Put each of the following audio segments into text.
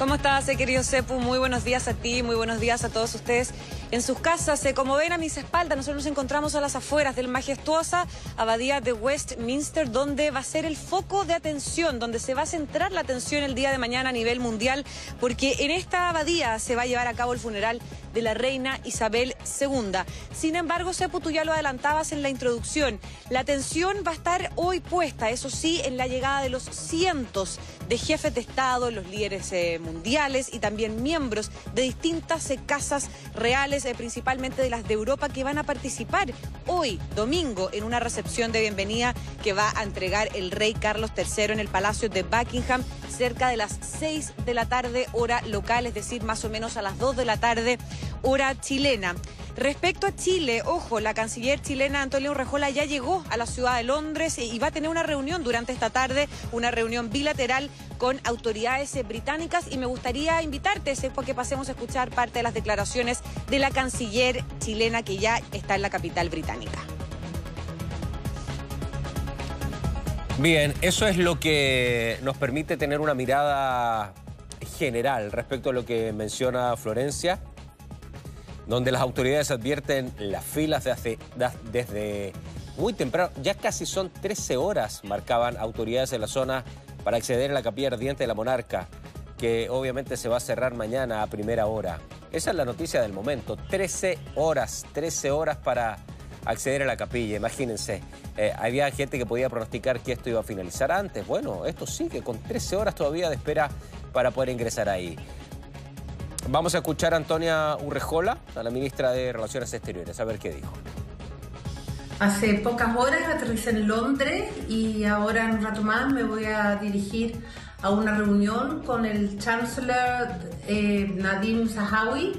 ¿Cómo estás, eh, querido Sepu? Muy buenos días a ti, muy buenos días a todos ustedes en sus casas. Eh, como ven a mis espaldas, nosotros nos encontramos a las afueras del majestuosa abadía de Westminster, donde va a ser el foco de atención, donde se va a centrar la atención el día de mañana a nivel mundial, porque en esta abadía se va a llevar a cabo el funeral de la reina Isabel II. Sin embargo, Sepu, tú ya lo adelantabas en la introducción, la atención va a estar hoy puesta, eso sí, en la llegada de los cientos de jefes de Estado, los líderes eh, mundiales y también miembros de distintas eh, casas reales, eh, principalmente de las de Europa, que van a participar hoy, domingo, en una recepción de bienvenida que va a entregar el rey Carlos III en el Palacio de Buckingham cerca de las 6 de la tarde, hora local, es decir, más o menos a las 2 de la tarde, hora chilena. Respecto a Chile, ojo, la canciller chilena Antonio Rejola ya llegó a la ciudad de Londres y va a tener una reunión durante esta tarde, una reunión bilateral con autoridades británicas y me gustaría invitarte, Sepo, que pasemos a escuchar parte de las declaraciones de la canciller chilena que ya está en la capital británica. Bien, eso es lo que nos permite tener una mirada general respecto a lo que menciona Florencia donde las autoridades advierten las filas desde muy temprano, ya casi son 13 horas, marcaban autoridades en la zona para acceder a la capilla ardiente de la monarca, que obviamente se va a cerrar mañana a primera hora. Esa es la noticia del momento, 13 horas, 13 horas para acceder a la capilla, imagínense. Eh, había gente que podía pronosticar que esto iba a finalizar antes. Bueno, esto sigue con 13 horas todavía de espera para poder ingresar ahí. Vamos a escuchar a Antonia Urrejola, a la ministra de Relaciones Exteriores, a ver qué dijo. Hace pocas horas aterricé en Londres y ahora en un rato más me voy a dirigir a una reunión con el Chancellor eh, Nadim Zahawi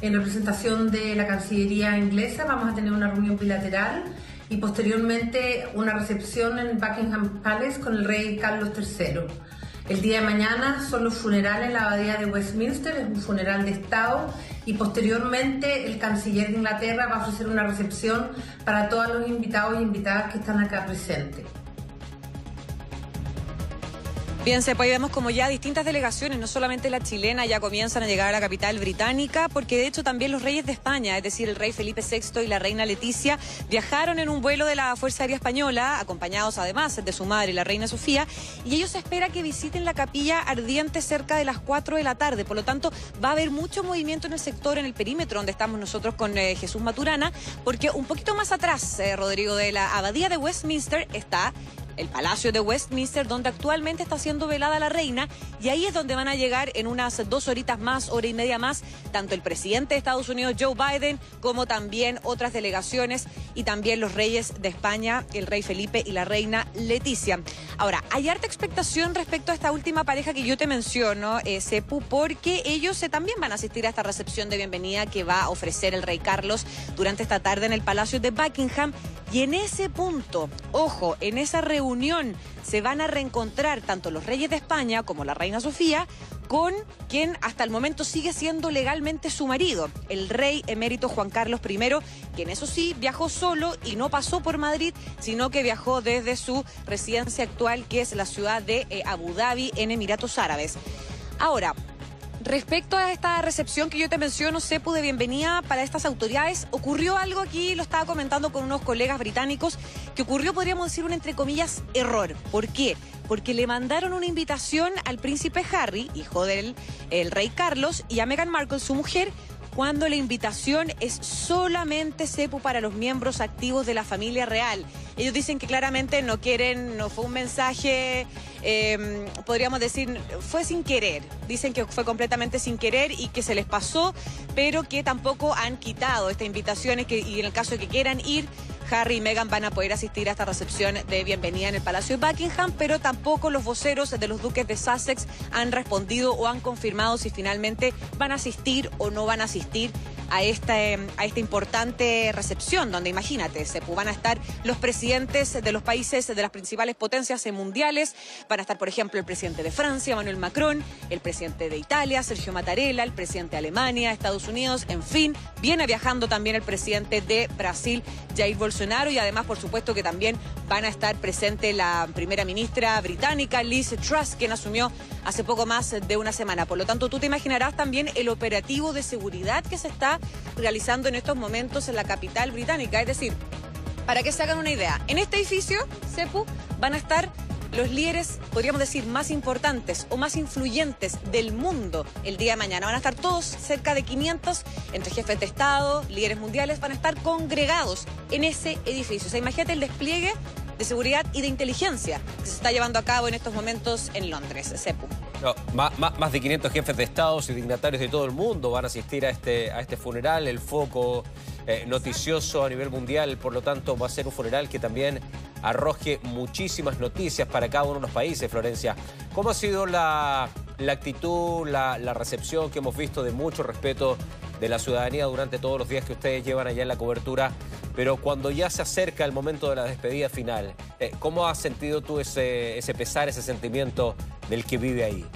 en representación de la Cancillería inglesa. Vamos a tener una reunión bilateral y posteriormente una recepción en Buckingham Palace con el rey Carlos III. El día de mañana son los funerales en la abadía de Westminster, es un funeral de Estado y posteriormente el canciller de Inglaterra va a ofrecer una recepción para todos los invitados e invitadas que están acá presentes. Bien, se pues vemos como ya distintas delegaciones, no solamente la chilena, ya comienzan a llegar a la capital británica, porque de hecho también los reyes de España, es decir, el rey Felipe VI y la reina Leticia, viajaron en un vuelo de la Fuerza Aérea Española, acompañados además de su madre, la reina Sofía, y ellos esperan que visiten la capilla ardiente cerca de las 4 de la tarde. Por lo tanto, va a haber mucho movimiento en el sector, en el perímetro donde estamos nosotros con eh, Jesús Maturana, porque un poquito más atrás, eh, Rodrigo, de la abadía de Westminster está el Palacio de Westminster, donde actualmente está siendo velada la reina, y ahí es donde van a llegar en unas dos horitas más, hora y media más, tanto el presidente de Estados Unidos, Joe Biden, como también otras delegaciones y también los reyes de España, el rey Felipe y la reina Leticia. Ahora, hay harta expectación respecto a esta última pareja que yo te menciono, eh, porque ellos eh, también van a asistir a esta recepción de bienvenida que va a ofrecer el rey Carlos durante esta tarde en el Palacio de Buckingham. Y en ese punto, ojo, en esa reunión se van a reencontrar tanto los reyes de España como la reina Sofía con quien hasta el momento sigue siendo legalmente su marido, el rey emérito Juan Carlos I, quien eso sí viajó solo y no pasó por Madrid, sino que viajó desde su residencia actual, que es la ciudad de eh, Abu Dhabi, en Emiratos Árabes. Ahora, Respecto a esta recepción que yo te menciono, CEPU de bienvenida para estas autoridades, ocurrió algo aquí, lo estaba comentando con unos colegas británicos, que ocurrió, podríamos decir, un entre comillas error. ¿Por qué? Porque le mandaron una invitación al príncipe Harry, hijo del el rey Carlos, y a Meghan Markle, su mujer, cuando la invitación es solamente CEPU para los miembros activos de la familia real. Ellos dicen que claramente no quieren, no fue un mensaje, em, podríamos decir, fue sin querer. Dicen que fue completamente sin querer y que se les pasó, pero que tampoco han quitado esta invitación y en el caso de que quieran ir, Harry y Meghan van a poder asistir a esta recepción de bienvenida en el Palacio de Buckingham, pero tampoco los voceros de los duques de Sussex han respondido o han confirmado si finalmente van a asistir o no van a asistir a esta, a esta importante recepción, donde imagínate, se van a estar los presidentes de los países de las principales potencias mundiales, van a estar, por ejemplo, el presidente de Francia, Manuel Macron, el presidente de Italia, Sergio Mattarella, el presidente de Alemania, Estados Unidos, en fin, viene viajando también el presidente de Brasil, Jair Bolsonaro, y además, por supuesto, que también van a estar presente la primera ministra británica, Liz Truss, quien asumió hace poco más de una semana. Por lo tanto, tú te imaginarás también el operativo de seguridad que se está realizando en estos momentos en la capital británica. Es decir, para que se hagan una idea, en este edificio, CEPU, van a estar los líderes, podríamos decir, más importantes o más influyentes del mundo el día de mañana. Van a estar todos, cerca de 500, entre jefes de Estado, líderes mundiales, van a estar congregados en ese edificio. O sea, imagínate el despliegue de seguridad y de inteligencia que se está llevando a cabo en estos momentos en Londres, CEPU. Más, de 500 jefes de Estado y dignatarios de todo el mundo van a asistir a este, a este funeral. El foco eh, noticioso a nivel mundial, por lo tanto va a ser un funeral que también arroje muchísimas noticias para cada uno de los países, Florencia. ¿Cómo ha sido la, actitud, la, la, recepción que hemos visto de mucho respeto de la ciudadanía durante todos los días que ustedes llevan allá en la cobertura? Pero cuando ya se acerca el momento de la despedida final, eh, ¿cómo has sentido tú ese, ese pesar, ese sentimiento del que vive ahí?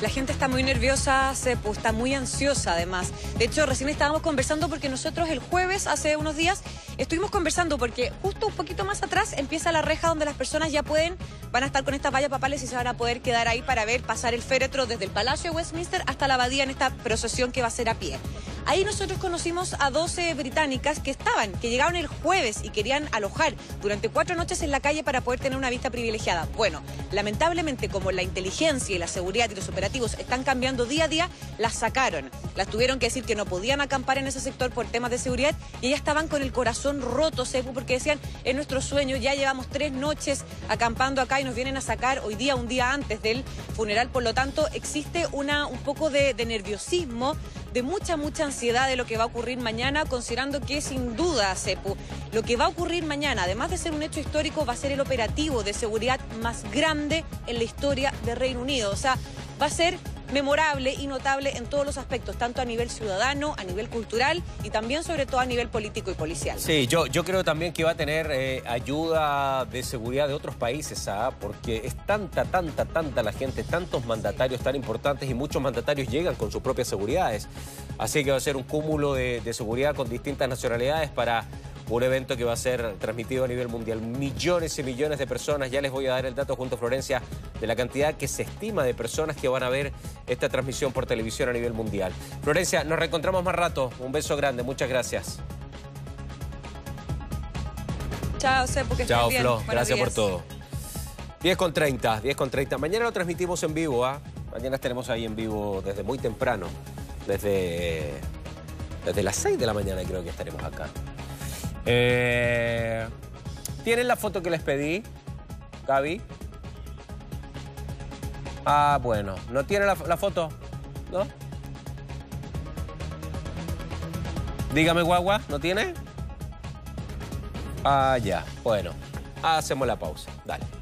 La gente está muy nerviosa, se, está muy ansiosa además. De hecho, recién estábamos conversando porque nosotros el jueves, hace unos días, estuvimos conversando porque justo un poquito más atrás empieza la reja donde las personas ya pueden, van a estar con estas vallas papales y se van a poder quedar ahí para ver pasar el féretro desde el Palacio de Westminster hasta la abadía en esta procesión que va a ser a pie. Ahí nosotros conocimos a 12 británicas que estaban, que llegaron el jueves y querían alojar durante cuatro noches en la calle para poder tener una vista privilegiada. Bueno, lamentablemente como la inteligencia y la seguridad y los operativos están cambiando día a día, las sacaron. Las tuvieron que decir que no podían acampar en ese sector por temas de seguridad y ellas estaban con el corazón roto, Sepu, porque decían, es nuestro sueño, ya llevamos tres noches acampando acá y nos vienen a sacar hoy día, un día antes del funeral. Por lo tanto, existe una, un poco de, de nerviosismo de mucha, mucha ansiedad de lo que va a ocurrir mañana, considerando que sin duda, Cepu, lo que va a ocurrir mañana, además de ser un hecho histórico, va a ser el operativo de seguridad más grande en la historia de Reino Unido. O sea, va a ser memorable y notable en todos los aspectos, tanto a nivel ciudadano, a nivel cultural y también sobre todo a nivel político y policial. Sí, yo, yo creo también que va a tener eh, ayuda de seguridad de otros países, ¿ah? porque es tanta, tanta, tanta la gente, tantos mandatarios tan importantes y muchos mandatarios llegan con sus propias seguridades. Así que va a ser un cúmulo de seguridad con distintas nacionalidades para un evento que va a ser transmitido a nivel mundial. Millones y millones de personas, ya les voy a dar el dato junto a Florencia de la cantidad que se estima de personas que van a ver esta transmisión por televisión a nivel mundial. Florencia, nos reencontramos más rato. Un beso grande, muchas gracias. Chao, Sepo, que Chao, Flo, gracias por todo. 10 con 30, 10 con 30. Mañana lo transmitimos en vivo, ¿ah? Mañana estaremos ahí en vivo desde muy temprano, desde, desde las 6 de la mañana creo que estaremos acá. Eh, ¿Tienen la foto que les pedí, Gaby? Ah, bueno. ¿No tiene la, foto? ¿No? Dígame, guagua, ¿no tiene? Ah, ya. Bueno, hacemos la pausa. Dale.